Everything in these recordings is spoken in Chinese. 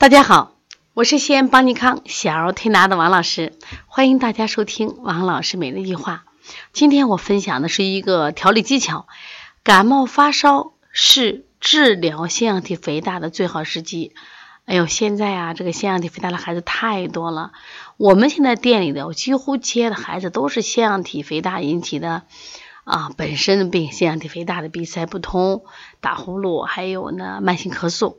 大家好，我是西安邦尼康小儿推拿的王老师，欢迎大家收听王老师每日一句话。今天我分享的是一个调理技巧，感冒发烧是治疗腺样体肥大的最好时机。哎呦，现在啊，这个腺样体肥大的孩子太多了，我们现在店里的几乎接的孩子都是腺样体肥大引起的啊，本身的病，腺样体肥大的鼻塞不通、打呼噜，还有呢慢性咳嗽。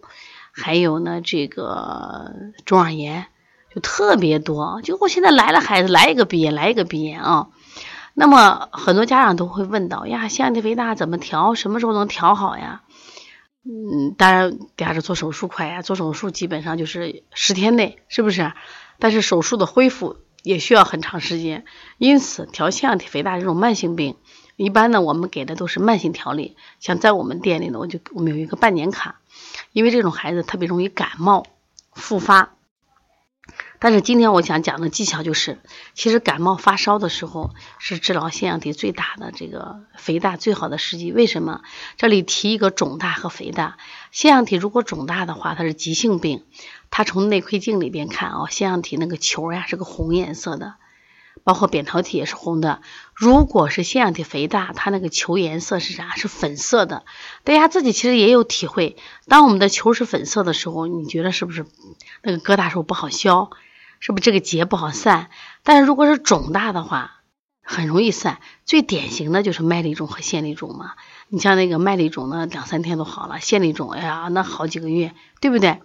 还有呢，这个中耳炎就特别多，就我现在来了孩子来一个鼻炎，来一个鼻炎啊。那么很多家长都会问到呀，腺样体肥大怎么调？什么时候能调好呀？嗯，当然，第二是做手术快呀，做手术基本上就是十天内，是不是？但是手术的恢复也需要很长时间，因此调腺样体肥大这种慢性病，一般呢我们给的都是慢性调理。像在我们店里呢，我就我们有一个半年卡。因为这种孩子特别容易感冒复发，但是今天我想讲的技巧就是，其实感冒发烧的时候是治疗腺样体最大的这个肥大最好的时机。为什么？这里提一个肿大和肥大。腺样体如果肿大的话，它是急性病，它从内窥镜里边看啊，腺样体那个球呀是个红颜色的。包括扁桃体也是红的。如果是腺样体肥大，它那个球颜色是啥？是粉色的。大家自己其实也有体会，当我们的球是粉色的时候，你觉得是不是那个疙瘩时候不好消？是不是这个结不好散？但是如果是肿大的话，很容易散。最典型的就是麦粒肿和腺粒肿嘛。你像那个麦粒肿呢，两三天都好了；腺粒肿，哎呀，那好几个月，对不对？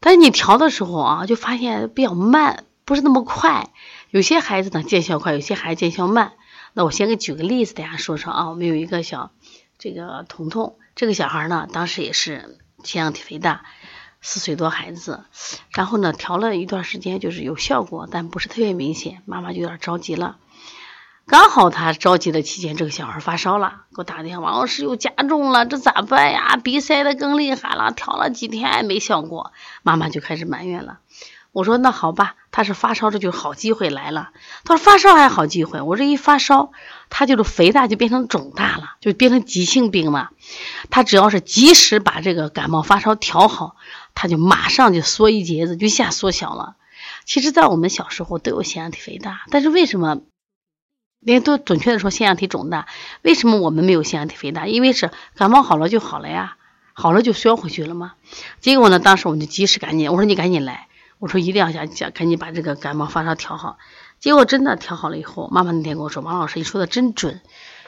但是你调的时候啊，就发现比较慢，不是那么快。有些孩子呢见效快，有些孩子见效慢。那我先给举个例子，大家说说啊。我们有一个小这个彤彤，这个小孩呢，当时也是腺样体肥大，四岁多孩子。然后呢，调了一段时间，就是有效果，但不是特别明显。妈妈就有点着急了。刚好他着急的期间，这个小孩发烧了，给我打电话，王老师又加重了，这咋办呀？鼻塞的更厉害了，调了几天没效果，妈妈就开始埋怨了。我说那好吧，他是发烧，这就好机会来了。他说发烧还好机会，我这一发烧，他就是肥大就变成肿大了，就变成急性病嘛。他只要是及时把这个感冒发烧调好，他就马上就缩一截子就一下缩小了。其实，在我们小时候都有腺样体肥大，但是为什么连都准确的说腺样体肿大？为什么我们没有腺样体肥大？因为是感冒好了就好了呀，好了就缩回去了吗？结果呢，当时我们就及时赶紧，我说你赶紧来。我说一定要想想赶紧把这个感冒发烧调好，结果真的调好了以后，妈妈那天跟我说：“王老师，你说的真准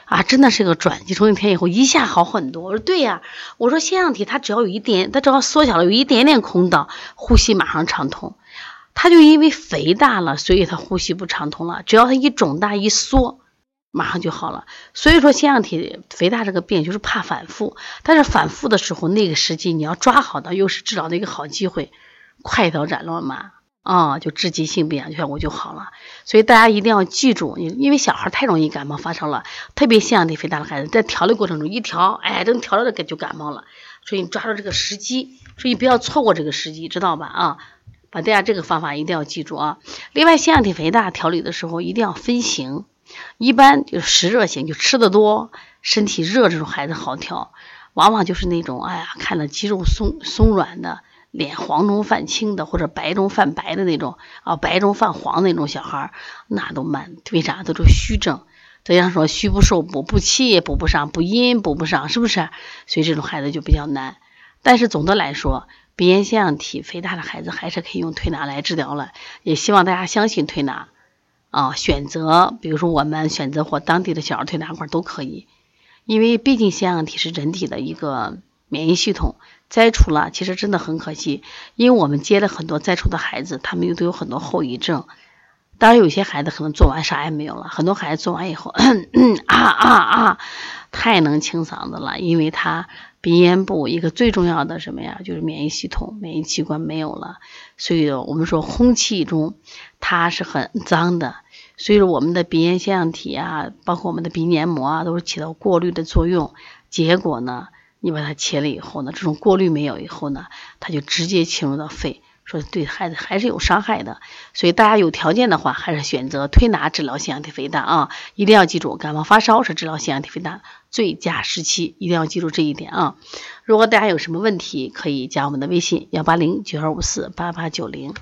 啊，真的是个转机。从那天以后一下好很多。”我说：“对呀。”我说腺样体它只要有一点，它只要缩小了有一点点空档，呼吸马上畅通。它就因为肥大了，所以它呼吸不畅通了。只要它一肿大一缩，马上就好了。所以说腺样体肥大这个病就是怕反复，但是反复的时候那个时机你要抓好的，又是治疗的一个好机会。快刀斩乱麻啊，就治急性病，就像我就好了。所以大家一定要记住，因为小孩太容易感冒发烧了，特别腺样体肥大的孩子，在调理过程中一调，哎，等调了的就感冒了。所以你抓住这个时机，所以不要错过这个时机，知道吧？啊，把大家这个方法一定要记住啊。另外，腺样体肥大调理的时候一定要分型，一般就是湿热型，就吃的多，身体热这种孩子好调。往往就是那种，哎呀，看着肌肉松松软的。脸黄中泛青的，或者白中泛白的那种啊，白中泛黄那种小孩，那都慢。为啥？都是虚症。这样说，虚不受补，补气也补不上，补阴补不上，是不是？所以这种孩子就比较难。但是总的来说，鼻炎腺样体肥大的孩子还是可以用推拿来治疗了。也希望大家相信推拿啊，选择比如说我们选择或当地的小儿推拿馆都可以，因为毕竟腺样体是人体的一个。免疫系统摘除了，其实真的很可惜，因为我们接了很多摘除的孩子，他们又都有很多后遗症。当然，有些孩子可能做完啥也没有了，很多孩子做完以后，啊啊啊，太能清嗓子了，因为他鼻咽部一个最重要的什么呀，就是免疫系统、免疫器官没有了，所以我们说空气中它是很脏的，所以说我们的鼻咽腺样体啊，包括我们的鼻黏膜啊，都是起到过滤的作用，结果呢？你把它切了以后呢，这种过滤没有以后呢，它就直接侵入到肺，说对孩子还是有伤害的。所以大家有条件的话，还是选择推拿治疗腺样体肥大啊！一定要记住，感冒发烧是治疗腺样体肥大最佳时期，一定要记住这一点啊！如果大家有什么问题，可以加我们的微信幺八零九二五四八八九零。